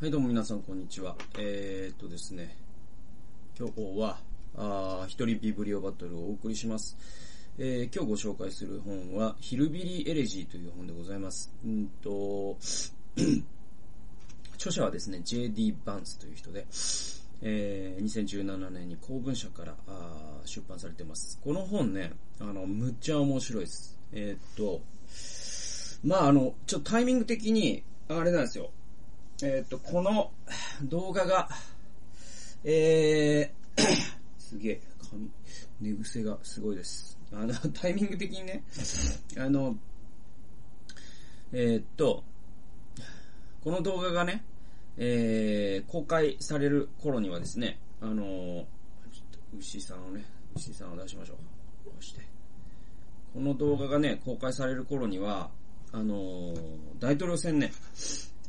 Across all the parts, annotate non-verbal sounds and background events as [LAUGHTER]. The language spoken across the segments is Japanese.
はい、どうも皆さん、こんにちは。えー、っとですね、今日は、あ一人ビブリオバトルをお送りします。えー、今日ご紹介する本は、ヒルビリー・エレジーという本でございます。うんと、[CLEARS THROAT] 著者はですね、J.D. バンスという人で、えー、2017年に公文社からあ出版されてます。この本ね、あの、むっちゃ面白いです。えーっと、まああの、ちょっとタイミング的に、あれなんですよ。えーっと、この動画が、えー、[COUGHS] すげえ、髪、寝癖がすごいです。あの、[LAUGHS] タイミング的にね、あの、えーっと、この動画がね、えー、公開される頃にはですね、あの、ちょっと牛さんをね、牛さんを出しましょう。こうして。この動画がね、公開される頃には、あの大統領選ね、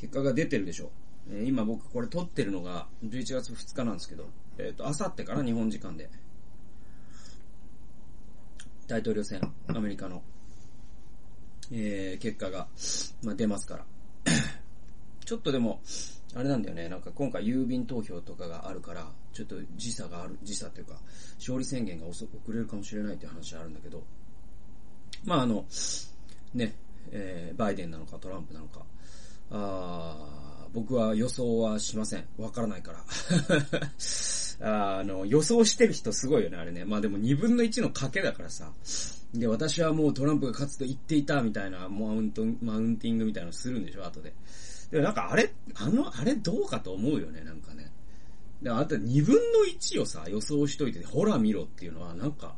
結果が出てるでしょう。えー今僕これ撮ってるのが11月2日なんですけど、えっ、と、あさってから日本時間で、大統領選、アメリカの、えー結果が、まあ、出ますから。[COUGHS] ちょっとでも、あれなんだよね、なんか今回郵便投票とかがあるから、ちょっと時差がある、時差というか、勝利宣言が遅遅れるかもしれないっていう話はあるんだけど、まああの、ね、えーバイデンなのかトランプなのか、あー僕は予想はしません。わからないから。あ [LAUGHS] あの、予想してる人すごいよね、あれね。まあでも2分の1の賭けだからさ。で、私はもうトランプが勝つと言っていたみたいな、マウント、マウンティングみたいなのするんでしょ、後で。でもなんかあれ、あの、あれどうかと思うよね、なんかね。で、あと2分の1をさ、予想しといて、ほら見ろっていうのは、なんか、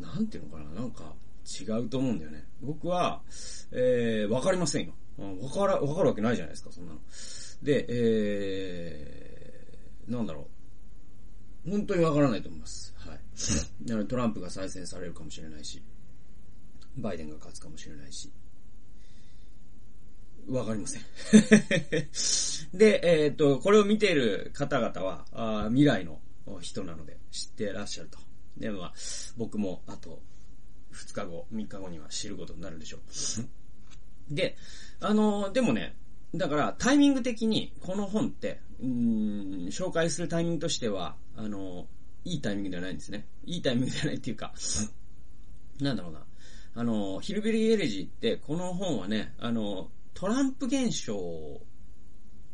なんていうのかな、なんか、違うと思うんだよね。僕は、えー、わかりませんよ。わから、わかるわけないじゃないですか、そんなの。で、えー、なんだろう。本当にわからないと思います。はい。なのでトランプが再選されるかもしれないし、バイデンが勝つかもしれないし、わかりません。[LAUGHS] で、えーっと、これを見ている方々は、あ未来の人なので知ってらっしゃると。で、まあ、僕もあと2日後、3日後には知ることになるでしょう。で、あの、でもね、だからタイミング的にこの本って、うーん、紹介するタイミングとしては、あの、いいタイミングではないんですね。いいタイミングではないっていうか、[LAUGHS] なんだろうな。あの、ヒルベリー・エレジーって、この本はね、あの、トランプ現象を、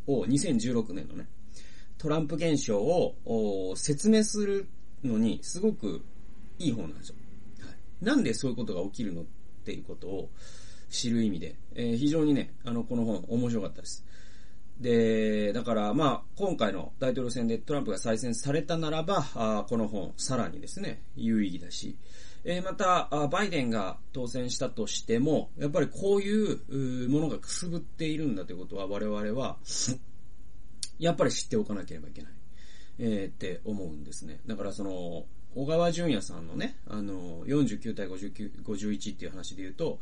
2016年のね、トランプ現象をお説明するのに、すごくいい本なんですよ。はい。なんでそういうことが起きるのっていうことを知る意味で、えー非常にね、あの、この本面白かったです。で、だから、まあ、今回の大統領選でトランプが再選されたならば、あこの本、さらにですね、有意義だし、えーまた、バイデンが当選したとしても、やっぱりこういうものがくすぶっているんだということは、我々は、やっぱり知っておかなければいけない。えーって思うんですね。だからその、小川淳也さんのね、あの、49対59 51っていう話で言うと、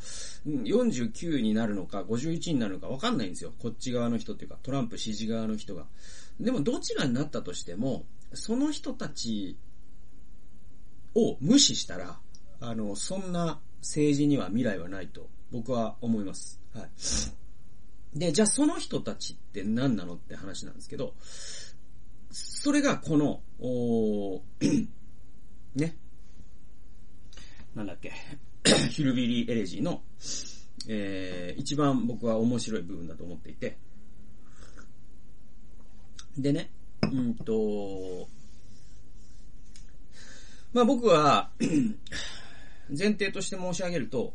49になるのか51になるのか分かんないんですよ。こっち側の人っていうか、トランプ支持側の人が。でもどちらになったとしても、その人たちを無視したら、あの、そんな政治には未来はないと僕は思います。はい。で、じゃあその人たちって何なのって話なんですけど、それがこの、おーね。なんだっけ。[COUGHS] ヒルビリー・エレジーの、えー、一番僕は面白い部分だと思っていて。でね、うんと、まあ僕は、[COUGHS] 前提として申し上げると、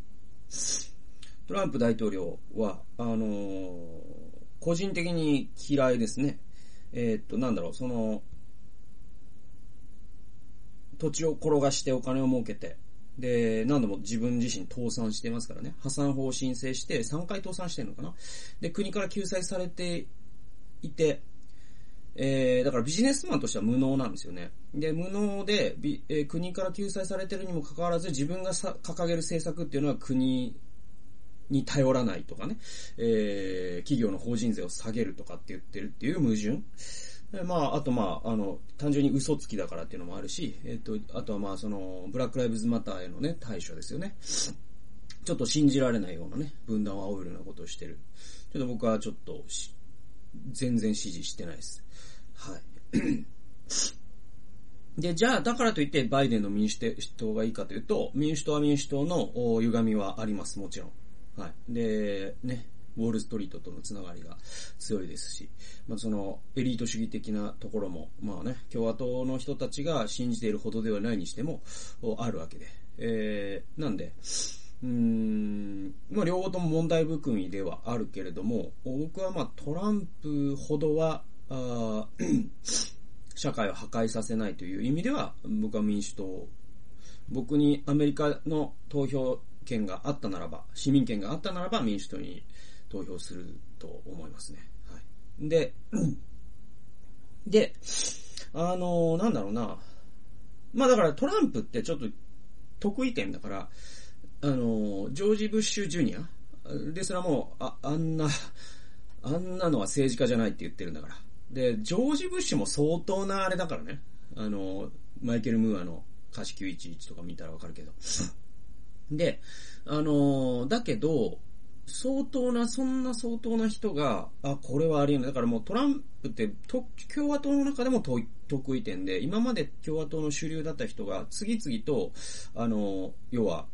トランプ大統領は、あのー個人的に嫌いですね。えーっと、なんだろう、その、土地を転がしてお金を儲けて、で、何度も自分自身倒産してますからね。破産法を申請して3回倒産してるのかな。で、国から救済されていて、えー、だからビジネスマンとしては無能なんですよね。で、無能で、えー国から救済されてるにもかかわらず、自分がさ掲げる政策っていうのは国に頼らないとかね、えー、企業の法人税を下げるとかって言ってるっていう矛盾。でまあ、あとまあ、あの、単純に嘘つきだからっていうのもあるし、えっ、と、あとはまあ、その、ブラックライブズマターへのね、対処ですよね。ちょっと信じられないようなね、分断を煽るようなことをしてる。ちょっと僕はちょっと、全然支持してないです。はい。[COUGHS] で、じゃあ、だからといってバイデンの民主党がいいかというと、民主党は民主党の歪みはあります、もちろん。はい。で、ね、ウォールストリートとのつながりが強いですし、まあ、そのエリート主義的なところも、まあね、共和党の人たちが信じているほどではないにしても、あるわけで。えー、なんで、うーん、まあ両方とも問題含みではあるけれども、僕はまあトランプほどは、あ [COUGHS] 社会を破壊させないという意味では、僕は民主党、僕にアメリカの投票権があったならば、市民権があったならば民主党に投票すると思いますね。はい。で、[CLEARS THROAT] で、あの、なんだろうな。まあだからトランプってちょっと得意点だから、あの、ジョージ・ブッシュ・ジュニア？ですらもう、あ、あんな、あんなのは政治家じゃないって言ってるんだから。で、ジョージ・ブッシュも相当なあれだからね。あの、マイケル・ムーアの歌詞911とか見たらわかるけど。で、あの、だけど、相当な、そんな相当な人が、あ、これはありえない。だからもうトランプって、共和党の中でも得意点で、今まで共和党の主流だった人が、次々と、あの、要は、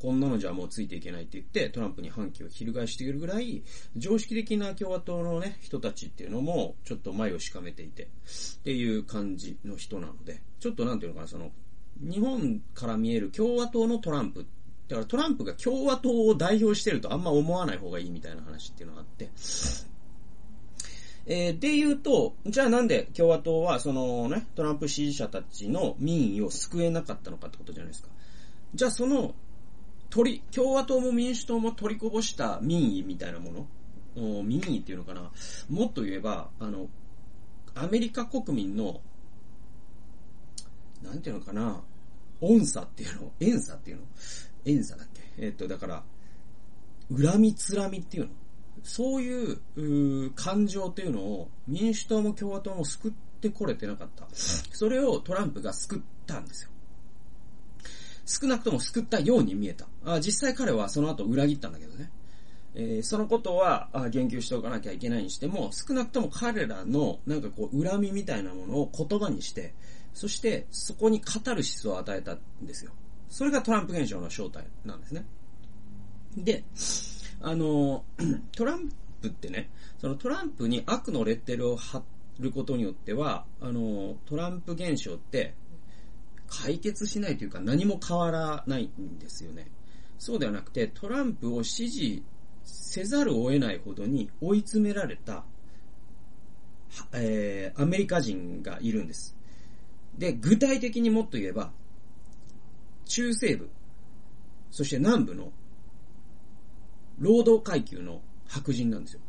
こんなのじゃもうついていけないって言って、トランプに反旗を翻しているぐらい、常識的な共和党のね、人たちっていうのも、ちょっと前をしかめていて、っていう感じの人なので、ちょっとなんていうのかな、その、日本から見える共和党のトランプ、だからトランプが共和党を代表してるとあんま思わない方がいいみたいな話っていうのがあって、えー、で言うと、じゃあなんで共和党はそのね、トランプ支持者たちの民意を救えなかったのかってことじゃないですか。じゃあその取り、共和党も民主党も取りこぼした民意みたいなもの。民意っていうのかな。もっと言えば、あの、アメリカ国民の、なんていうのかな。音差っていうの遠差っていうの。遠差だっけ？えっと、だから、恨みつらみっていうの？そういう、う感情っていうのを民主党も共和党も救ってこれてなかった。それをトランプが救ったんですよ。少なくとも救ったように見えた。あ実際彼はその後裏切ったんだけどね。えー、そのことはあ言及しておかなきゃいけないにしても、少なくとも彼らのなんかこう恨みみたいなものを言葉にして、そしてそこにカタルシスを与えたんですよ。それがトランプ現象の正体なんですね。で、あの、[CLEARS THROAT] トランプってね、そのトランプに悪のレッテルを貼ることによっては、あの、トランプ現象って解決しないというか何も変わらないんですよね。そうではなくて、トランプを支持せざるを得ないほどに追い詰められた、えー、アメリカ人がいるんです。で、具体的にもっと言えば、中西部、そして南部の労働階級の白人なんですよ。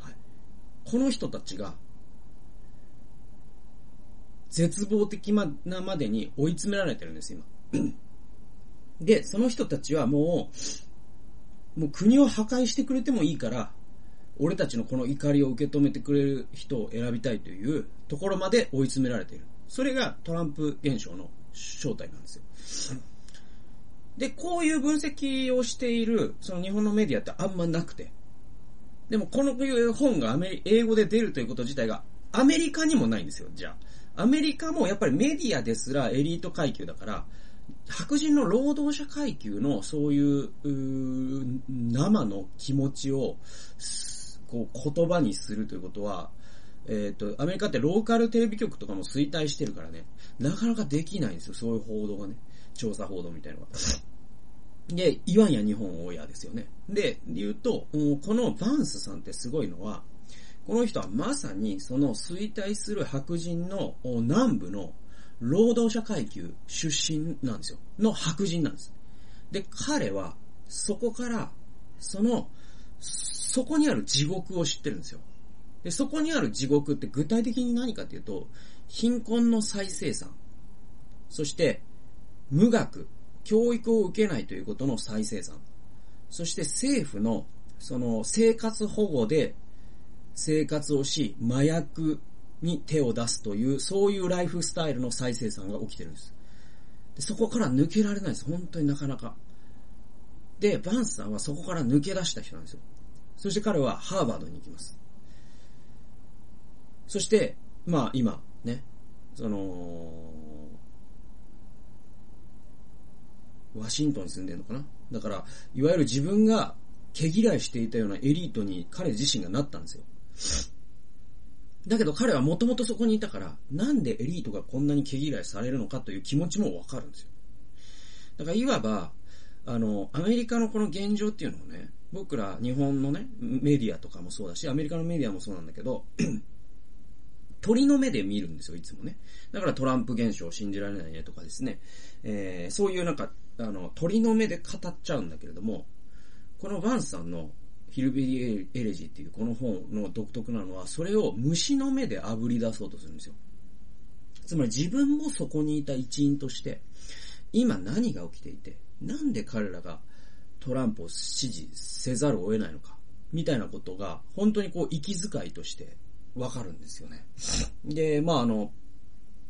はい。この人たちが絶望的なまでに追い詰められてるんです、今。[CLEARS THROAT] で、その人たちはもう、もう国を破壊してくれてもいいから、俺たちのこの怒りを受け止めてくれる人を選びたいというところまで追い詰められている。それがトランプ現象の正体なんですよ。で、こういう分析をしている、その日本のメディアってあんまなくて。でも、この本がアメリ英語で出るということ自体がアメリカにもないんですよ、じゃあ。アメリカもやっぱりメディアですらエリート階級だから、白人の労働者階級のそういう、う生の気持ちを、こう言葉にするということは、えっ、ー、と、アメリカってローカルテレビ局とかも衰退してるからね、なかなかできないんですよ、そういう報道がね。調査報道みたいなのが。で、いわんや日本親ですよね。で、言うと、このバンスさんってすごいのは、この人はまさにその衰退する白人の南部の労働者階級出身なんですよ。の白人なんです。で、彼はそこから、その、そこにある地獄を知ってるんですよ。で、そこにある地獄って具体的に何かっていうと、貧困の再生産、そして無学、教育を受けないということの再生産、そして政府のその生活保護で生活をし、麻薬に手を出すという、そういうライフスタイルの再生産が起きてるんです。でそこから抜けられないです。本当になかなか。で、バンスさんはそこから抜け出した人なんですよ。そして彼はハーバードに行きます。そして、まあ今、ね、その、ワシントンに住んでるのかな？だから、いわゆる自分が毛嫌いしていたようなエリートに彼自身がなったんですよ。だけど彼はもともとそこにいたから、なんでエリートがこんなに毛嫌いされるのかという気持ちもわかるんですよ。だからいわば、あの、アメリカのこの現状っていうのをね、僕ら日本のね、メディアとかもそうだし、アメリカのメディアもそうなんだけど、鳥の目で見るんですよ、いつもね。だからトランプ現象を信じられないねとかですね、えー、そういうなんか、あの、鳥の目で語っちゃうんだけれども、このバンスさんのヒルビリーエレジーっていうこの本の独特なのは、それを虫の目で炙り出そうとするんですよ。つまり自分もそこにいた一員として、今何が起きていて、なんで彼らがトランプを支持せざるを得ないのか、みたいなことが、本当にこう、息遣いとしてわかるんですよね。で、まああの、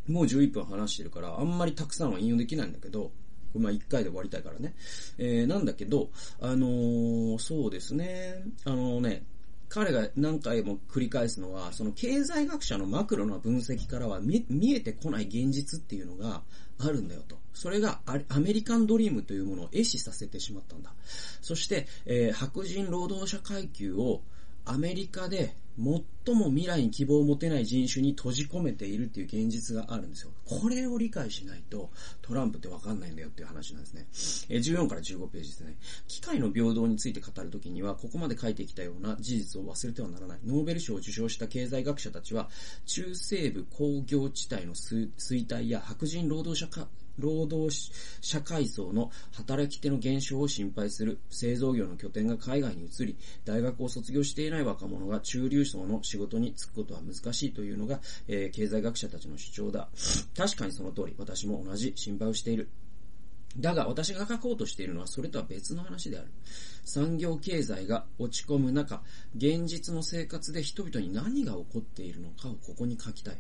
もう11分話してるから、あんまりたくさんは引用できないんだけど、まあ一回で終わりたいからね。えー、なんだけど、あのー、そうですね。あのね、彼が何回も繰り返すのは、その経済学者のマクロな分析からは見えてこない現実っていうのがあるんだよと。それがアメリカンドリームというものを壊死させてしまったんだ。そして、えー、白人労働者階級をアメリカで最も未来に希望を持てない人種に閉じ込めているっていう現実があるんですよ。これを理解しないとトランプってわかんないんだよっていう話なんですね。14から15ページですね。機械の平等について語るときには、ここまで書いてきたような事実を忘れてはならない。ノーベル賞を受賞した経済学者たちは、中西部工業地帯の衰退や白人労働者労働者階層の働き手の減少を心配する製造業の拠点が海外に移り、大学を卒業していない若者が中流層の仕事に就くことは難しいというのが、えー、経済学者たちの主張だ。確かにその通り、私も同じ心配をしている。だが私が書こうとしているのはそれとは別の話である。産業経済が落ち込む中、現実の生活で人々に何が起こっているのかをここに書きたい。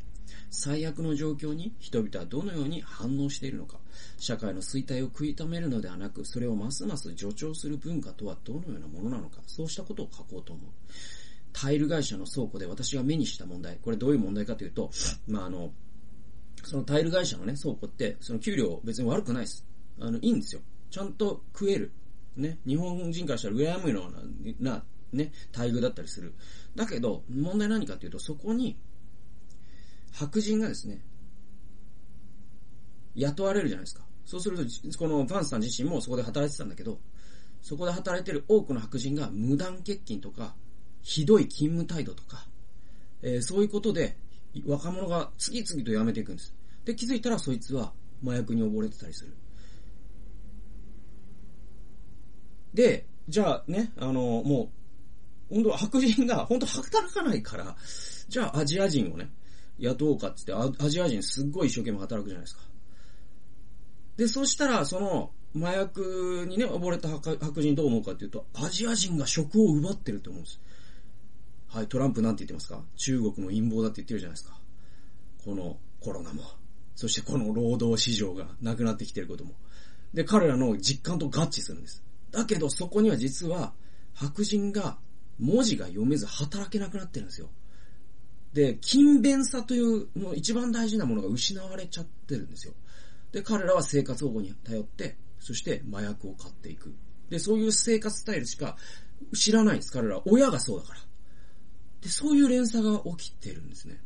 最悪の状況に人々はどのように反応しているのか、社会の衰退を食い止めるのではなく、それをますます助長する文化とはどのようなものなのか、そうしたことを書こうと思う。タイル会社の倉庫で私が目にした問題、これどういう問題かというと、まあ、あの、そのタイル会社のね、倉庫って、その給料別に悪くないです。あの、いいんですよ。ちゃんと食える。ね、日本人からしたら羨むような、な、ね、待遇だったりする。だけど、問題何かというと、そこに、白人がですね、雇われるじゃないですか。そうすると、このバンスさん自身もそこで働いてたんだけど、そこで働いてる多くの白人が無断欠勤とか、ひどい勤務態度とか、えー、そういうことで若者が次々と辞めていくんです。で、気づいたらそいつは麻薬に溺れてたりする。で、じゃあね、あの、もう、本当白人が本当働かないから、じゃあアジア人をね、雇おうかって言って、アジア人すっごい一生懸命働くじゃないですか。で、そしたら、その、麻薬にね、溺れた白人どう思うかっていうと、アジア人が職を奪ってると思うんです。はい、トランプなんて言ってますか？中国の陰謀だって言ってるじゃないですか。このコロナも。そしてこの労働市場がなくなってきてることも。で、彼らの実感と合致するんです。だけどそこには実は白人が文字が読めず働けなくなってるんですよ。で、勤勉さというの一番大事なものが失われちゃってるんですよ。で、彼らは生活保護に頼って、そして麻薬を買っていく。で、そういう生活スタイルしか知らないんです、彼らは。親がそうだから。で、そういう連鎖が起きてるんですね。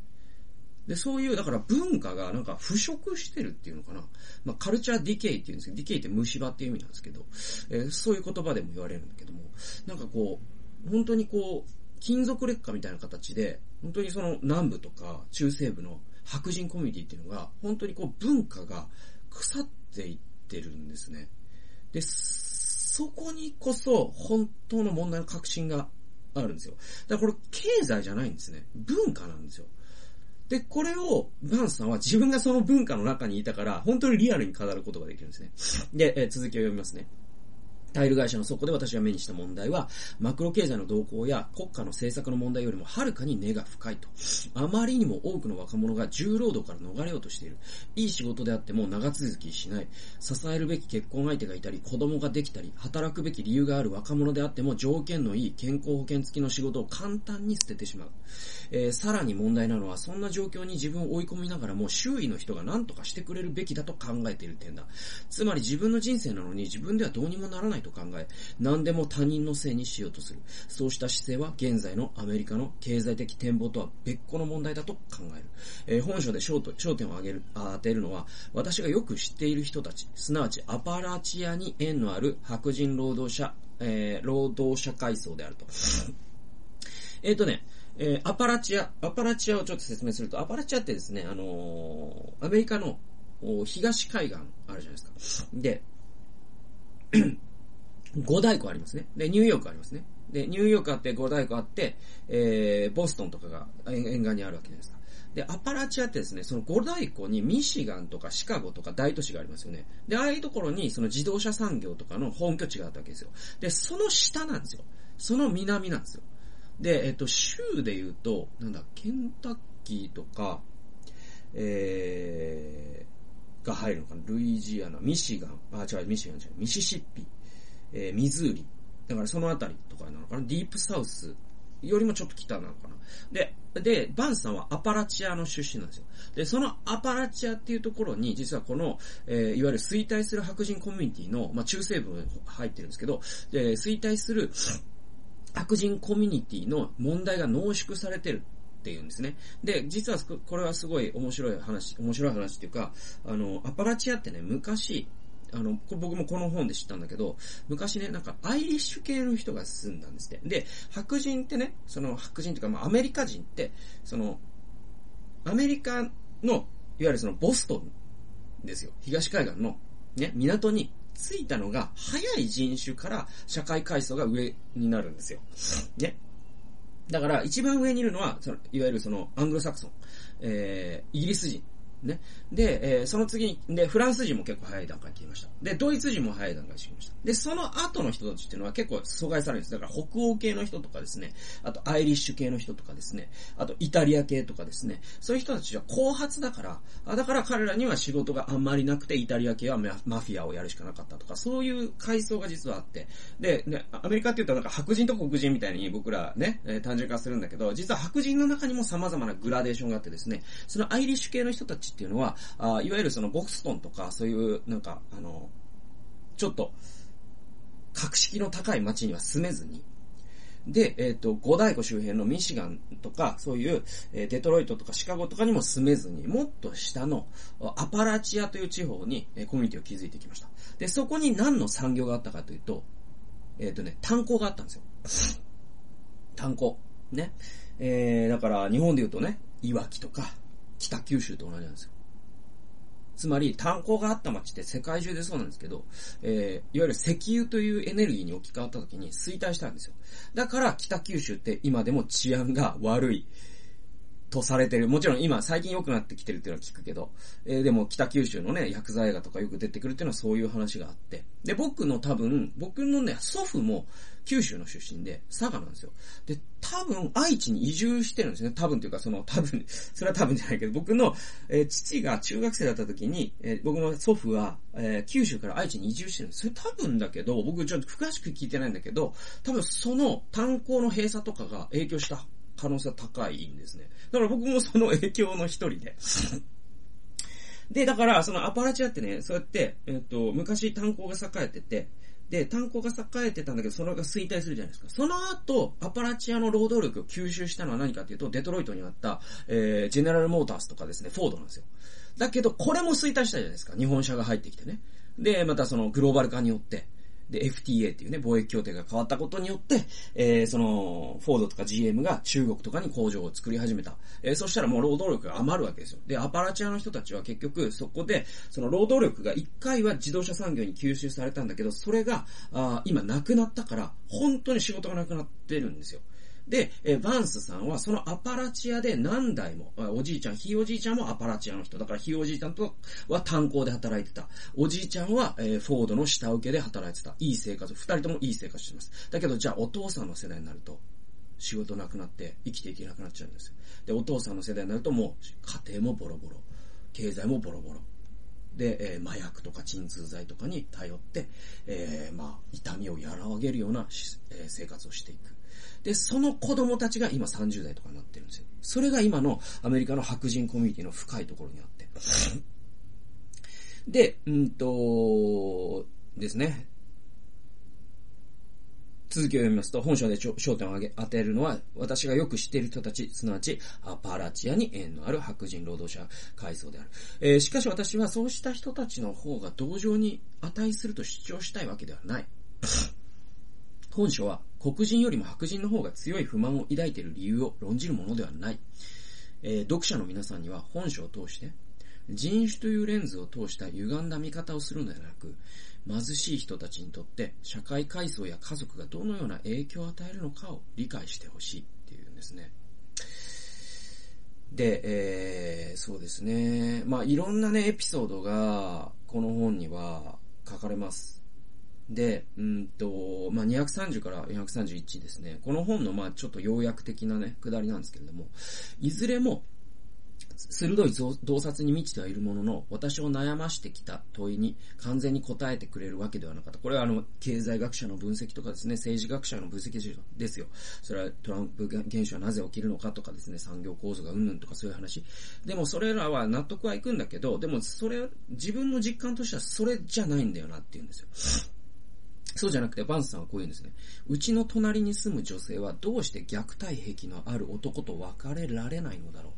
で、そういう、だから文化がなんか腐食してるっていうのかな。まあ、 culture decay っていうんですけど、 decay って虫歯っていう意味なんですけど、えー、そういう言葉でも言われるんだけども、なんかこう、本当にこう、金属劣化みたいな形で、本当にその南部とか中西部の白人コミュニティっていうのが、本当にこう文化が腐っていってるんですね。で、そこにこそ本当の問題の核心があるんですよ。だからこれ経済じゃないんですね。文化なんですよ。で、これを、バンスさんは自分がその文化の中にいたから、本当にリアルに語ることができるんですね。で、え続きを読みますね。タイル会社のそこで私が目にした問題は、マクロ経済の動向や国家の政策の問題よりもはるかに根が深いと。あまりにも多くの若者が重労働から逃れようとしている。いい仕事であっても長続きしない。支えるべき結婚相手がいたり、子供ができたり、働くべき理由がある若者であっても条件のいい健康保険付きの仕事を簡単に捨ててしまう。えー、さらに問題なのは、そんな状況に自分を追い込みながらも周囲の人が何とかしてくれるべきだと考えている点だ。つまり自分の人生なのに自分ではどうにもならないと考え、何でも他人のせいにしようとする。そうした姿勢は現在のアメリカの経済的展望とは別個の問題だと考える。えー、本書で焦点を挙げる、当てるのは、私がよく知っている人たち、すなわちアパラチアに縁のある白人労働者、えー、労働者階層であると。[LAUGHS] えっとね、えー、アパラチア、アパラチアをちょっと説明すると、アパラチアってですね、あのー、アメリカの東海岸あるじゃないですか。で、五大湖ありますね。で、ニューヨークありますね。で、ニューヨークあって、五大湖あって、えー、ボストンとかが沿岸にあるわけじゃないですか。で、アパラチアってですね、その五大湖にミシガンとかシカゴとか大都市がありますよね。で、ああいうところにその自動車産業とかの本拠地があったわけですよ。で、その下なんですよ。その南なんですよ。で、えっと、州で言うと、なんだ、ケンタッキーとか、えー、が入るのかなルイジアナ、ミシガン、あ、違う、ミシガン違う、ミシシッピ、えー、ミズーリ。だからそのあたりとかなのかなディープサウスよりもちょっと北なのかなで、で、バンさんはアパラチアの出身なんですよ。で、そのアパラチアっていうところに、実はこの、えー、いわゆる衰退する白人コミュニティの、まあ、中西部入ってるんですけど、で、衰退する白人コミュニティの問題が濃縮されてるっていうんですね。で、実はこれはすごい面白い話、面白い話っていうか、あの、アパラチアってね、昔、あの、僕もこの本で知ったんだけど、昔ね、なんかアイリッシュ系の人が住んだんですって。で、白人ってね、その白人っていうか、まあアメリカ人って、その、アメリカの、いわゆるそのボストンですよ。東海岸の、ね、港に着いたのが早い人種から社会階層が上になるんですよ。ね。だから一番上にいるのは、そのいわゆるそのアングロサクソン、えー、イギリス人ね。で、えー、その次に、で、フランス人も結構早い段階に来ました。で、ドイツ人も早い段階に来ました。で、その後の人たちっていうのは結構阻害されるんです。だから北欧系の人とかですね、あとアイリッシュ系の人とかですね、あとイタリア系とかですね、そういう人たちは後発だから、だから彼らには仕事があんまりなくて、イタリア系はマフィアをやるしかなかったとか、そういう階層が実はあって、で、ね、アメリカって言うとなんか白人と黒人みたいに僕らね、えー、単純化するんだけど、実は白人の中にも様々なグラデーションがあってですね、そのアイリッシュ系の人たちっていうのは、あいわゆるそのボクストンとか、そういう、なんか、あの、ちょっと、格式の高い街には住めずに、で、えっ、ー、と、五大湖周辺のミシガンとか、そういう、えー、デトロイトとかシカゴとかにも住めずに、もっと下のアパラチアという地方に、えー、コミュニティを築いてきました。で、そこに何の産業があったかというと、えっ、とね、炭鉱があったんですよ。炭鉱。ね。えー、だから日本で言うとね、いわきとか、北九州と同じなんですよ。つまり、炭鉱があった町って世界中でそうなんですけど、えー、いわゆる石油というエネルギーに置き換わった時に衰退したんですよ。だから北九州って今でも治安が悪い。とされてる。もちろん今最近良くなってきてるっていうのは聞くけど、えー、でも北九州のね、薬剤映画とかよく出てくるっていうのはそういう話があって。で、僕の多分、僕のね、祖父も九州の出身で、佐賀なんですよ。で、多分愛知に移住してるんですね。多分というかその、多分、[LAUGHS] それは多分じゃないけど、僕の、えー、父が中学生だった時に、えー、僕の祖父は、えー、九州から愛知に移住してるんです。それ多分だけど、僕ちょっと詳しく聞いてないんだけど、多分その炭鉱の閉鎖とかが影響した可能性は高いんですね。だから僕もその影響の一人で。[LAUGHS] で、だから、そのアパラチアってね、そうやって、えっ、と、昔炭鉱が栄えてて、で、炭鉱が栄えてたんだけど、それが衰退するじゃないですか。その後、アパラチアの労働力を吸収したのは何かっていうと、デトロイトにあった、えー、ジェネラルモータースとかですね、フォードなんですよ。だけど、これも衰退したじゃないですか。日本車が入ってきてね。で、またそのグローバル化によって、で、FTA っていうね、貿易協定が変わったことによって、えー、その、フォードとか GM が中国とかに工場を作り始めた。えー、そしたらもう労働力が余るわけですよ。で、アパラチアの人たちは結局、そこで、その労働力が一回は自動車産業に吸収されたんだけど、それが、あ今なくなったから、本当に仕事がなくなってるんですよ。で、えバンスさんはそのアパラチアで何代も、おじいちゃん、ひいおじいちゃんもアパラチアの人。だからひいおじいちゃんとは炭鉱で働いてた。おじいちゃんは、えフォードの下請けで働いてた。いい生活、二人ともいい生活してます。だけど、じゃあお父さんの世代になると、仕事なくなって生きていけなくなっちゃうんですよ。で、お父さんの世代になるともう家庭もボロボロ。経済もボロボロ。で、えー、麻薬とか鎮痛剤とかに頼って、えー、まあ、痛みを和らげるような、えー、生活をしていく。で、その子供たちが今30代とかになってるんですよ。それが今のアメリカの白人コミュニティの深いところにあって。で、うんと、ですね。続きを読みますと、本書で焦点を当てるのは、私がよく知っている人たち、すなわち、アパラチアに縁のある白人労働者階層である。えー、しかし私はそうした人たちの方が同情に値すると主張したいわけではない。本書は黒人よりも白人の方が強い不満を抱いている理由を論じるものではない。えー、読者の皆さんには本書を通して、人種というレンズを通した歪んだ見方をするのではなく、貧しい人たちにとって社会階層や家族がどのような影響を与えるのかを理解してほしいっていうんですね。で、えー、そうですね。まあ、いろんなね、エピソードが、この本には書かれます。で、うんと、まあ、230から431ですね。この本の、ま、ちょっと要約的なね、くだりなんですけれども、いずれも、鋭い洞察に満ちてはいるものの、私を悩ましてきた問いに完全に答えてくれるわけではなかった。これはあの、経済学者の分析とかですね、政治学者の分析ですよ。それはトランプ現象はなぜ起きるのかとかですね、産業構造がうんぬんとかそういう話。でもそれらは納得はいくんだけど、でもそれ、自分の実感としてはそれじゃないんだよなって言うんですよ。そうじゃなくて、バンスさんはこう言うんですね。うちの隣に住む女性はどうして虐待癖のある男と別れられないのだろう。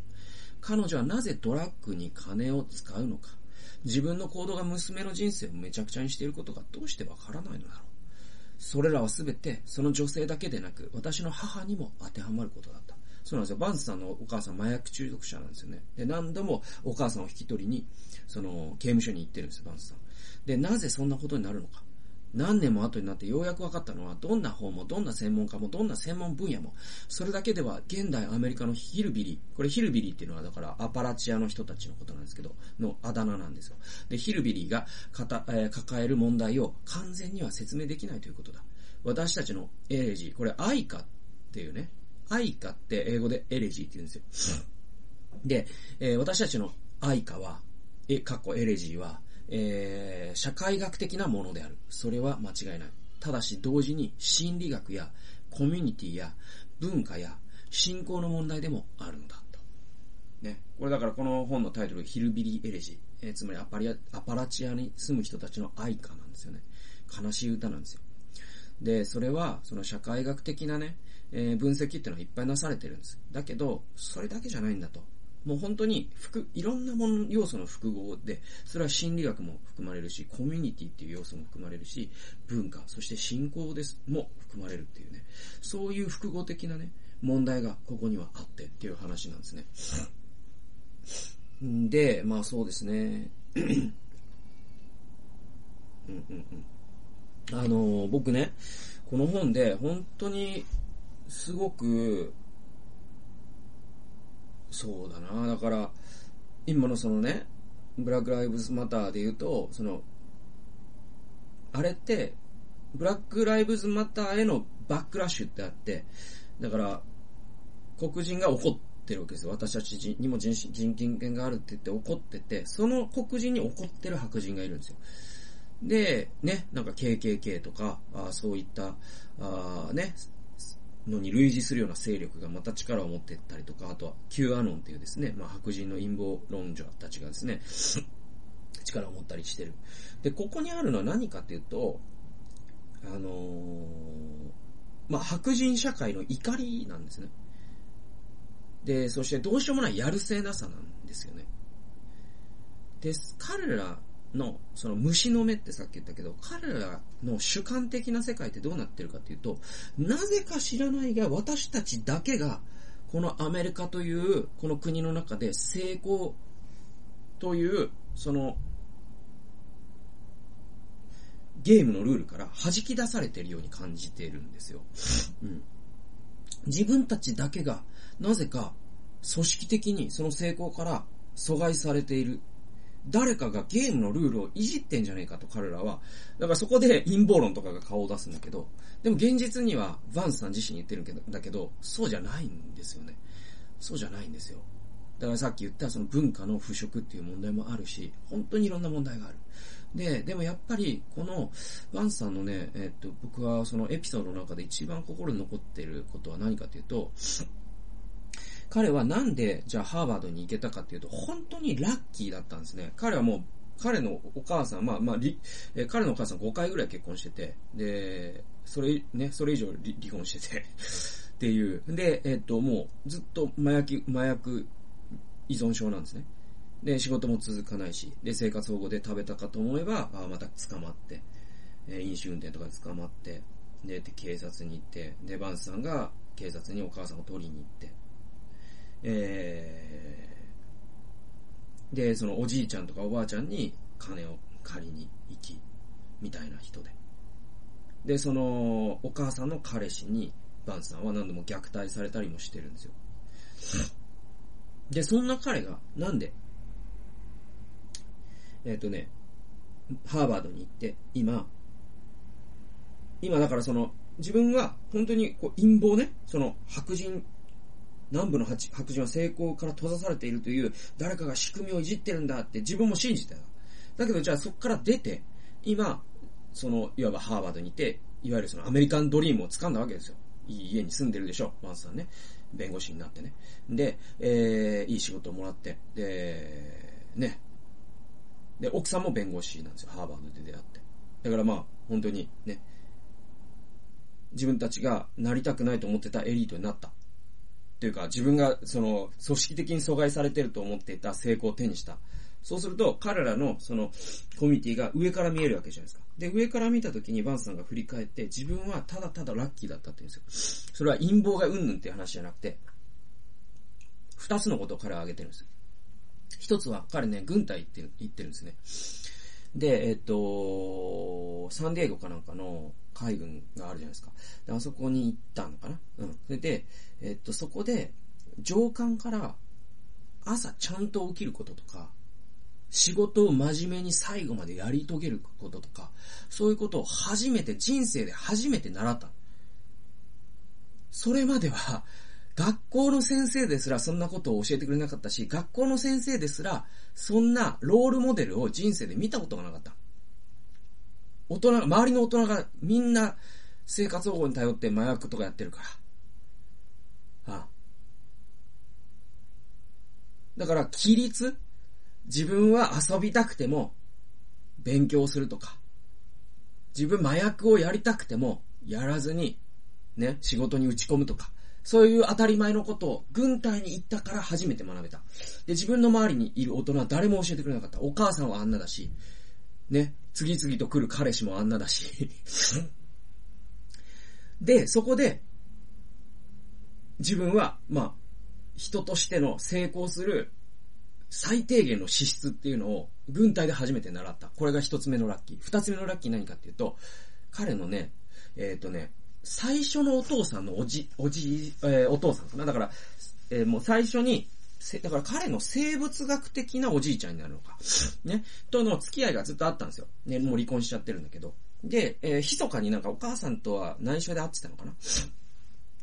彼女はなぜドラッグに金を使うのか。自分の行動が娘の人生をめちゃくちゃにしていることがどうしてわからないのだろう。それらはすべて、その女性だけでなく、私の母にも当てはまることだった。そうなんですよ。バンスさんのお母さん麻薬中毒者なんですよね。で、何度もお母さんを引き取りに、その、刑務所に行ってるんですよ、バンスさん。で、なぜそんなことになるのか。何年も後になってようやく分かったのは、どんな本も、どんな専門家も、どんな専門分野も、それだけでは現代アメリカのヒルビリー、これヒルビリーっていうのはだからアパラチアの人たちのことなんですけど、のあだ名なんですよ。で、ヒルビリーがかた、えー、抱える問題を完全には説明できないということだ。私たちのエレジー、これ哀歌っていうね、哀歌って英語でエレジーって言うんですよ。で、えー、私たちの哀歌は、え、かっこエレジーは、えー、社会学的なものである。それは間違いない。ただし同時に心理学やコミュニティや文化や信仰の問題でもあるのだと。ね。これだからこの本のタイトル、ヒルビリーエレジー。えー、つまりアパリアアパラチアに住む人たちの愛歌なんですよね。悲しい歌なんですよ。で、それは、その社会学的なね、えー、分析っていうのはいっぱいなされてるんです。だけど、それだけじゃないんだと。もう本当に、複、いろんなもの、要素の複合で、それは心理学も含まれるし、コミュニティっていう要素も含まれるし、文化、そして信仰です、も含まれるっていうね、そういう複合的なね、問題がここにはあってっていう話なんですね。で、まあそうですね。うんうんうん。あの、僕ね、この本で本当にすごくそうだな。だから、今のそのね、ブラック・ライブズ・マターで言うと、その、あれって、ブラック・ライブズ・マターへのバックラッシュってあって、だから、黒人が怒ってるわけですよ。私たちにも人人権があるって言って怒ってて、その黒人に怒ってる白人がいるんですよ。で、ね、なんか KKK とか、あそういった、あね、のに類似するような勢力がまた力を持っていったりとか、あとは Q アノンっていうですね、まあ、白人の陰謀論者たちがですね、[LAUGHS] 力を持ったりしてる。で、ここにあるのは何かっていうと、あのー、まあ、白人社会の怒りなんですね。で、そしてどうしようもないやるせなさなんですよね。です、彼らの、その虫の目ってさっき言ったけど、彼らの主観的な世界ってどうなってるかっていうと、なぜか知らないが私たちだけが、このアメリカというこの国の中で成功という、その、ゲームのルールから弾き出されているように感じているんですよ。うん。自分たちだけが、なぜか、組織的にその成功から阻害されている。誰かがゲームのルールをいじってんじゃねえかと彼らは。だからそこで陰謀論とかが顔を出すんだけど、でも現実にはヴァンスさん自身言ってるんだけど、そうじゃないんですよね。そうじゃないんですよ。だからさっき言ったその文化の腐食っていう問題もあるし、本当にいろんな問題がある。で、でもやっぱり、この、ワンさんのね、えっと、僕はそのエピソードの中で一番心に残っていることは何かというと、彼はなんで、じゃあハーバードに行けたかっていうと、本当にラッキーだったんですね。彼はもう、彼のお母さん、まあまあ、え彼のお母さん5回ぐらい結婚してて、で、それ、ね、それ以上離婚してて [LAUGHS] っていう。で、えっと、もう、ずっと麻薬、麻薬依存症なんですね。で、仕事も続かないし、で、生活保護で食べたかと思えば、あまた捕まって、え飲酒運転とかで捕まって、で、警察に行って、で、バンスさんが警察にお母さんを取りに行って、えー、で、そのおじいちゃんとかおばあちゃんに金を借りに行き、みたいな人で。で、その、お母さんの彼氏に、バンさんは何度も虐待されたりもしてるんですよ。で、そんな彼が、なんで、えっ、ー、とね、ハーバードに行って、今、今だからその、自分は本当にこう陰謀ね、その白人、南部の白人は成功から閉ざされているという、誰かが仕組みをいじってるんだって自分も信じてた。だけどじゃあそこから出て、今、その、いわばハーバードにいて、いわゆるそのアメリカンドリームを掴んだわけですよ。いい家に住んでるでしょ、ワンさんね。弁護士になってね。で、えー、いい仕事をもらって、で、ね。で、奥さんも弁護士なんですよ、ハーバードで出会って。だからまあ、本当にね、自分たちがなりたくないと思ってたエリートになった。というか、自分がその、組織的に阻害されてると思っていた成功を手にした。そうすると、彼らのその、コミュニティが上から見えるわけじゃないですか。で、上から見たときにバンスさんが振り返って、自分はただただラッキーだったって言うんですよ。それは陰謀がうんぬんっていう話じゃなくて、二つのことを彼は挙げてるんですよ。一つは、彼ね、軍隊って言ってるんですね。で、えっと、サンディエゴかなんかの海軍があるじゃないですか。で、あそこに行ったのかなうん。それで、えっと、そこで、上官から朝ちゃんと起きることとか、仕事を真面目に最後までやり遂げることとか、そういうことを初めて、人生で初めて習った。それまでは、学校の先生ですらそんなことを教えてくれなかったし、学校の先生ですら、そんなロールモデルを人生で見たことがなかった。大人、周りの大人がみんな生活保護に頼って麻薬とかやってるから。ああだから、規律？自分は遊びたくても、勉強するとか、自分麻薬をやりたくても、やらずに、ね、仕事に打ち込むとか、そういう当たり前のことを軍隊に行ったから初めて学べた。で、自分の周りにいる大人は誰も教えてくれなかった。お母さんはあんなだし、ね、次々と来る彼氏もあんなだし。[LAUGHS] で、そこで、自分は、まあ、人としての成功する最低限の資質っていうのを軍隊で初めて習った。これが一つ目のラッキー。二つ目のラッキー何かっていうと、彼のね、えっ、ー、とね、最初のお父さんのおじ、おじ、えー、お父さんかな。だから、えー、もう最初に、だから彼の生物学的なおじいちゃんになるのか。[LAUGHS] ね。との付き合いがずっとあったんですよ。ね、もう離婚しちゃってるんだけど。で、えー、密かになんかお母さんとは内緒で会ってたのかな。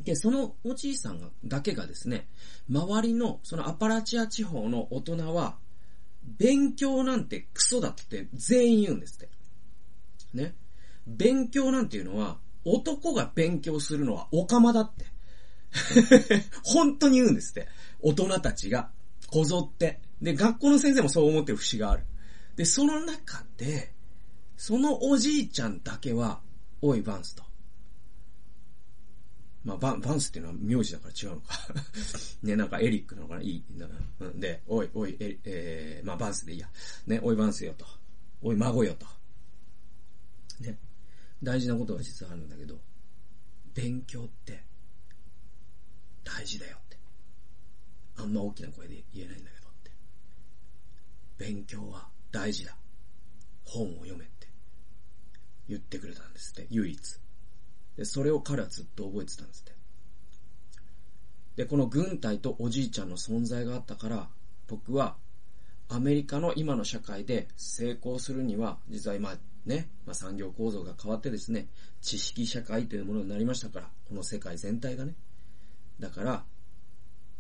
で、そのおじいさんがだけがですね、周りのそのアパラチア地方の大人は、勉強なんてクソだって全員言うんですって。ね。勉強なんていうのは、男が勉強するのはオカマだって。[LAUGHS] 本当に言うんですって。大人たちが、こぞって。で、学校の先生もそう思ってる節がある。で、その中で、そのおじいちゃんだけは、おい、バンスと。まあ、バン、バンスっていうのは名字だから違うのか [LAUGHS] ね、なんかエリックなのかないい。んで、おい、おい、え、えー、まあ、バンスでいいや。ね、おい、バンスよと。おい、孫よと。ね。大事なことが実はあるんだけど、勉強って大事だよって。あんま大きな声で言えないんだけどって。勉強は大事だ。本を読めって言ってくれたんですって、唯一。で、それを彼はずっと覚えてたんですって。で、この軍隊とおじいちゃんの存在があったから、僕はアメリカの今の社会で成功するには、実は今ね、まあ、産業構造が変わってですね、知識社会というものになりましたから、この世界全体がね。だから、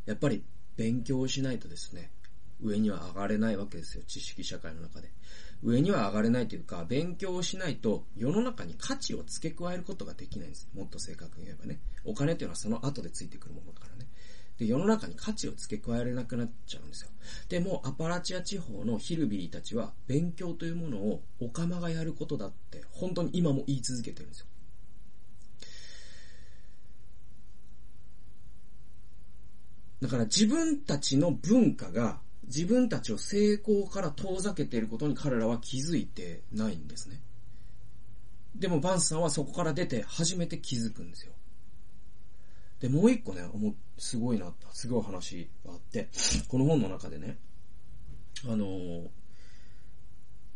やっぱり勉強しないとですね、上には上がれないわけですよ、知識社会の中で。上には上がれないというか、勉強をしないと世の中に価値を付け加えることができないんです。もっと正確に言えばね。お金っていうのはその後でついてくるものだからね。で、世の中に価値を付け加えられなくなっちゃうんですよ。でも、アパラチア地方のヒルビーたちは、勉強というものをオカマがやることだって、本当に今も言い続けてるんですよ。だから自分たちの文化が自分たちを成功から遠ざけていることに彼らは気づいてないんですね。でもバンスさんはそこから出て初めて気づくんですよ。で、もう一個ね、も、すごいな、すごい話があって、この本の中でね、あのー、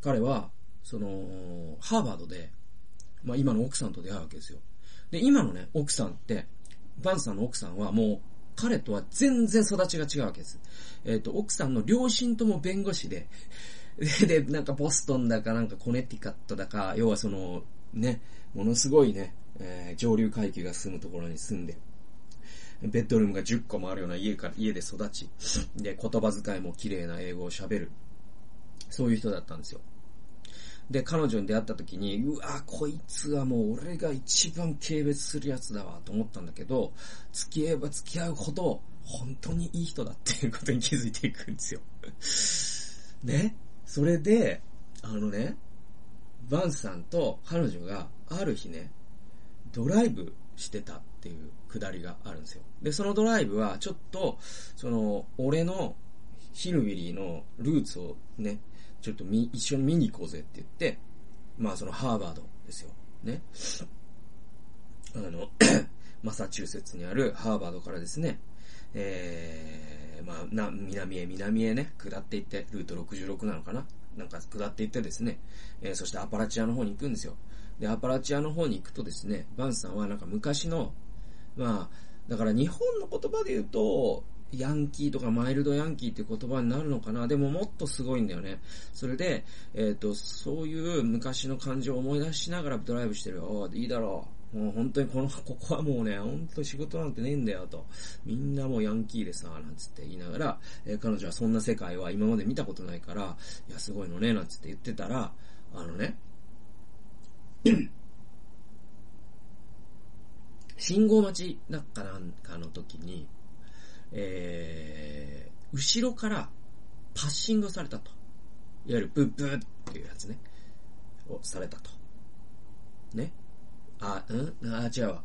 彼は、その、ハーバードで、まあ今の奥さんと出会うわけですよ。で、今のね、奥さんって、バンさんの奥さんはもう、彼とは全然育ちが違うわけです。えっ、ー、と、奥さんの両親とも弁護士で、[LAUGHS] で、なんかボストンだかなんかコネティカットだか、要はその、ね、ものすごいね、えー、上流階級が住むところに住んで、ベッドルームが10個もあるような家から、家で育ち、で、言葉遣いも綺麗な英語を喋る。そういう人だったんですよ。で、彼女に出会った時に、うわ、こいつはもう俺が一番軽蔑するやつだわと思ったんだけど、付き合えば付き合うほど、本当にいい人だっていうことに気づいていくんですよ。[LAUGHS] ね？それで、あのね、バンさんと彼女がある日ね、ドライブしてたっていうくだりがあるんですよ。で、そのドライブはちょっと、その、俺のヒルビリーのルーツをね、ちょっとみ、一緒に見に行こうぜって言って、まあそのハーバードですよ。ね。あの、[COUGHS] マサチューセッツにあるハーバードからですね、えー、まあ、な、南へ南へね、下っていって、ルート66なのかな？なんか下っていってですね、えー、そしてアパラチアの方に行くんですよ。で、アパラチアの方に行くとですね、バンさんはなんか昔の、まあ、だから日本の言葉で言うと、ヤンキーとかマイルドヤンキーって言葉になるのかな？でももっとすごいんだよね。それで、えっ、ー、と、そういう昔の感情を思い出しながらドライブしてるよ。いいだろう。もう本当にこの、[LAUGHS] ここはもうね、本当仕事なんてねえんだよと。みんなもうヤンキーでさ、なんつって言いながら、えー、彼女はそんな世界は今まで見たことないから、いや、すごいのね、なんつって言ってたら、あのね、[COUGHS] 信号待ちだかなんかの時に、えー、後ろからパッシングされたと。いわゆるブッブーっていうやつね。をされたと。ね。あ、うん？あ、違うわ。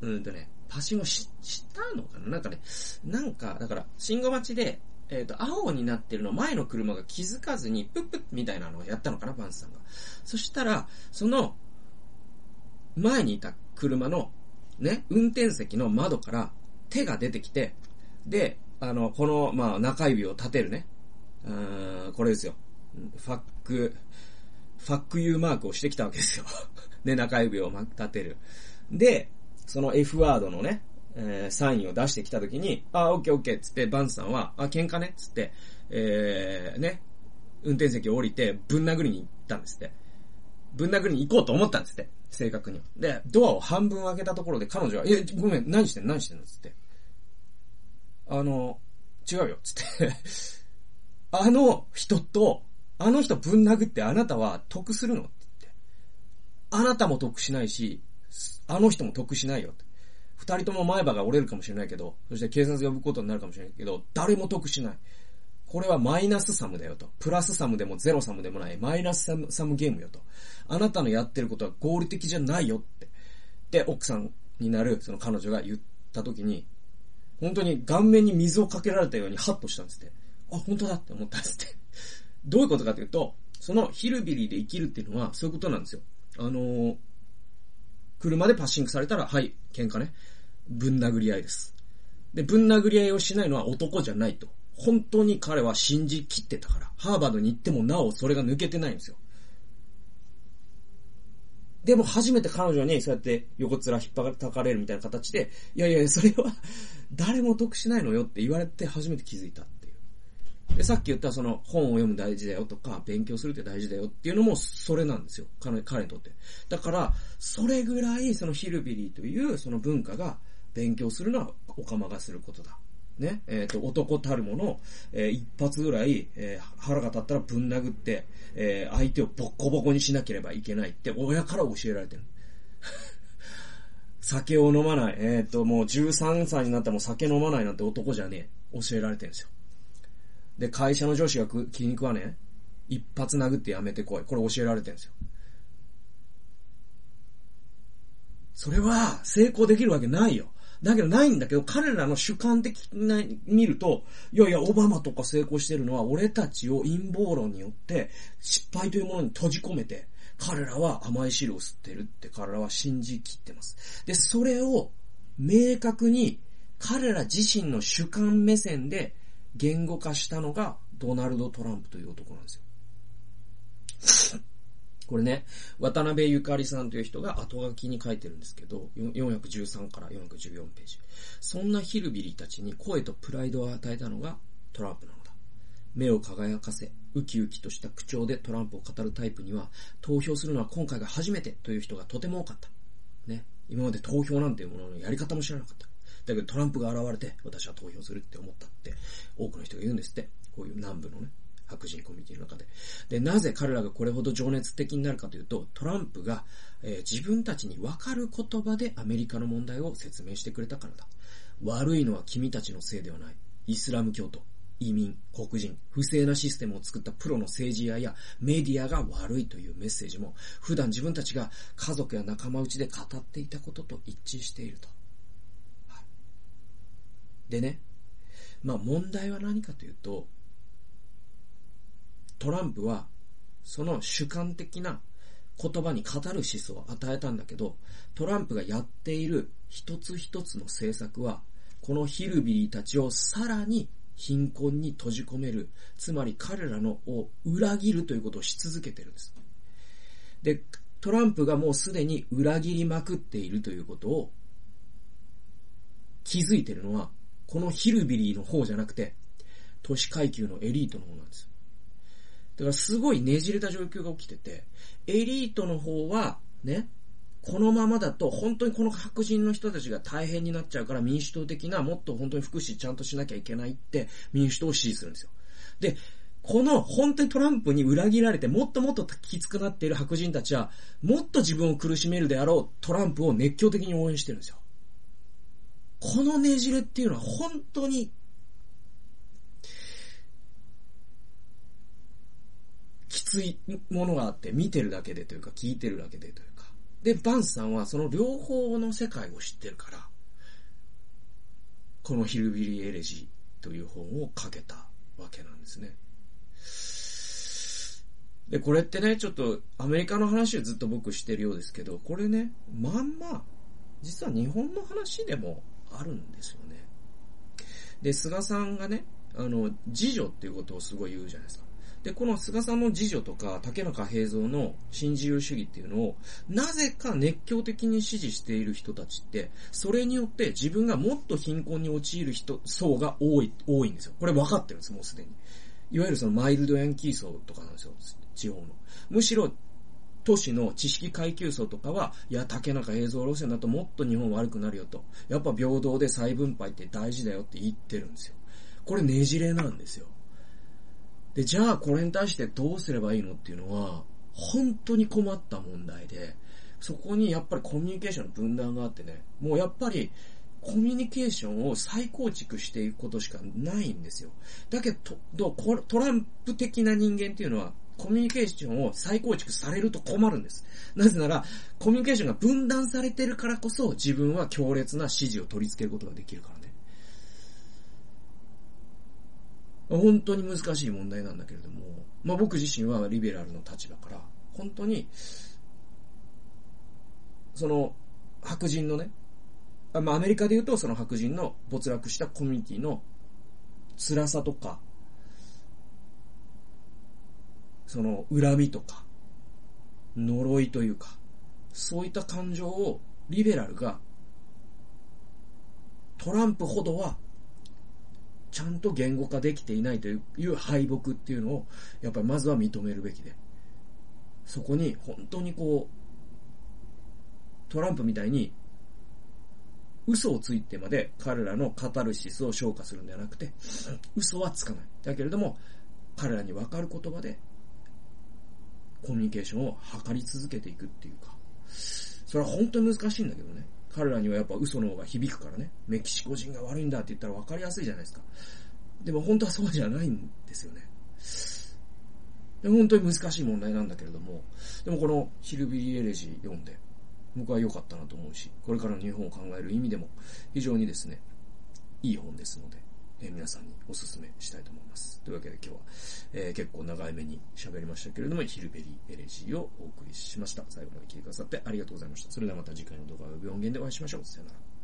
うんとね、パッシングをし、したのかな？なんかね、なんか、だから、信号待ちで、えっ、ー、と、青になってるの前の車が気づかずに、プップッみたいなのをやったのかな、バンスさんが。そしたら、その、前にいた車の、ね、運転席の窓から手が出てきて、で、あの、この、まあ、中指を立てるね。うん、これですよ。ファック、ファック U マークをしてきたわけですよ。[LAUGHS] で、中指を立てる。で、その F ワードのね、えー、サインを出してきたときに、あ、オッケーオッケーっつって、バンさんは、あ、喧嘩ね？っつって、えー、ね、運転席を降りて、ぶん殴りに行ったんですって。ぶん殴りに行こうと思ったんですって。正確に。で、ドアを半分開けたところで彼女は、え、ごめん、何してんの？何してんの？つって。あの、違うよ、つって [LAUGHS] あの人と、あの人ぶん殴ってあなたは得するの？って言って。あなたも得しないし、あの人も得しないよって。二人とも前歯が折れるかもしれないけど、そして警察が呼ぶことになるかもしれないけど、誰も得しない。これはマイナスサムだよと。プラスサムでもゼロサムでもない、マイナスサムサムゲームよと。あなたのやってることは合理的じゃないよって。で、奥さんになるその彼女が言った時に、本当に顔面に水をかけられたようにハッとしたんですって。あ、本当だって思ったんですって。どういうことかというと、そのヒルビリーで生きるっていうのはそういうことなんですよ。あのー、車でパッシングされたら、はい、喧嘩ね。ぶん殴り合いです。で、ぶん殴り合いをしないのは男じゃないと。本当に彼は信じきってたから。ハーバードに行ってもなおそれが抜けてないんですよ。でも初めて彼女にそうやって横面引っ張たかれるみたいな形で、いやいや、それは [LAUGHS] 誰も得しないのよって言われて初めて気づいたっていう。で、さっき言ったその本を読む大事だよとか、勉強するって大事だよっていうのもそれなんですよ。彼彼にとって。だから、それぐらいそのヒルビリーというその文化が勉強するのはおかまがすることだ。ね、えっ、ー、と、男たるもの、えー、一発ぐらい、えー、腹が立ったらぶん殴って、え相手をボッコボコにしなければいけないって親から教えられてる。[LAUGHS] 酒を飲まない。えっ、と、もう13歳になったらもう酒飲まないなんて男じゃねえ。教えられてるんですよ。で、会社の上司が気に食わねえ。一発殴ってやめてこい。これ教えられてるんですよ。それは成功できるわけないよ。だけどないんだけど、彼らの主観的な見ると、いやいや、オバマとか成功してるのは、俺たちを陰謀論によって、失敗というものに閉じ込めて、彼らは甘い汁を吸ってるって彼らは信じきってます。で、それを明確に彼ら自身の主観目線で言語化したのがドナルド・トランプという男なんですよ。これね、渡辺ゆかりさんという人が後書きに書いてるんですけど、413から414ページ。そんなヒルビリーたちに声とプライドを与えたのがトランプなのだ。目を輝かせ、ウキウキとした口調でトランプを語るタイプには、投票するのは今回が初めてという人がとても多かった。ね。今まで投票なんていうもののやり方も知らなかった。だけどトランプが現れて、私は投票するって思ったって、多くの人が言うんですって。こういう南部のね。白人コミュニティの中で。で、なぜ彼らがこれほど情熱的になるかというと、トランプが、えー、自分たちにわかる言葉でアメリカの問題を説明してくれたからだ。悪いのは君たちのせいではない。イスラム教徒、移民、黒人、不正なシステムを作ったプロの政治家やメディアが悪いというメッセージも、普段自分たちが家族や仲間内で語っていたことと一致していると。でね、まあ問題は何かというと、トランプは、その主観的な言葉に語る思想を与えたんだけど、トランプがやっている一つ一つの政策は、このヒルビリーたちをさらに貧困に閉じ込める、つまり彼らのを裏切るということをし続けてるんです。で、トランプがもうすでに裏切りまくっているということを気づいてるのは、このヒルビリーの方じゃなくて、都市階級のエリートの方なんです。だからすごいねじれた状況が起きてて、エリートの方は、ね、このままだと本当にこの白人の人たちが大変になっちゃうから民主党的なもっと本当に福祉ちゃんとしなきゃいけないって民主党を支持するんですよ。で、この本当にトランプに裏切られてもっともっときつくなっている白人たちはもっと自分を苦しめるであろうトランプを熱狂的に応援してるんですよ。このねじれっていうのは本当にきついものがあって、見てるだけでというか、聞いてるだけでというか。で、バンスさんはその両方の世界を知ってるから、このヒルビリー・エレジーという本を書けたわけなんですね。で、これってね、ちょっとアメリカの話をずっと僕してるようですけど、これね、まんま、実は日本の話でもあるんですよね。で、菅さんがね、あの、次女っていうことをすごい言うじゃないですか。で、この菅さんの次女とか、竹中平蔵の新自由主義っていうのを、なぜか熱狂的に支持している人たちって、それによって自分がもっと貧困に陥る人、層が多い、多いんですよ。これ分かってるんです、もうすでに。いわゆるそのマイルドヤンキー層とかなんですよ、地方の。むしろ、都市の知識階級層とかは、いや、竹中映像路線だともっと日本悪くなるよと。やっぱ平等で再分配って大事だよって言ってるんですよ。これねじれなんですよ。で、じゃあこれに対してどうすればいいのっていうのは、本当に困った問題で、そこにやっぱりコミュニケーションの分断があってね、もうやっぱり、コミュニケーションを再構築していくことしかないんですよ。だけど、トランプ的な人間っていうのは、コミュニケーションを再構築されると困るんです。なぜなら、コミュニケーションが分断されてるからこそ、自分は強烈な指示を取り付けることができるからね。本当に難しい問題なんだけれども、まあ僕自身はリベラルの立場から、本当に、その、白人のね、まあアメリカで言うとその白人の没落したコミュニティの辛さとか、その恨みとか、呪いというか、そういった感情をリベラルがトランプほどはちゃんと言語化できていないという敗北っていうのをやっぱりまずは認めるべきで。そこに本当にこうトランプみたいに嘘をついてまで彼らのカタルシスを消化するんではなくて嘘はつかない。だけれども彼らに分かる言葉でコミュニケーションを図り続けていくっていうか。それは本当に難しいんだけどね。彼らにはやっぱ嘘の方が響くからね、メキシコ人が悪いんだって言ったら分かりやすいじゃないですか。でも本当はそうじゃないんですよね。で本当に難しい問題なんだけれども、でもこのヒルビリーエレジー読んで、僕は良かったなと思うし、これからの日本を考える意味でも非常にですね、いい本ですので、え、皆さんにお勧めしたいと思います。というわけで今日は、えー、結構長い目に喋りましたけれども、ヒルベリーエレジーをお送りしました。最後まで聞いてくださってありがとうございました。それではまた次回の動画及び音源でお会いしましょう。さよなら。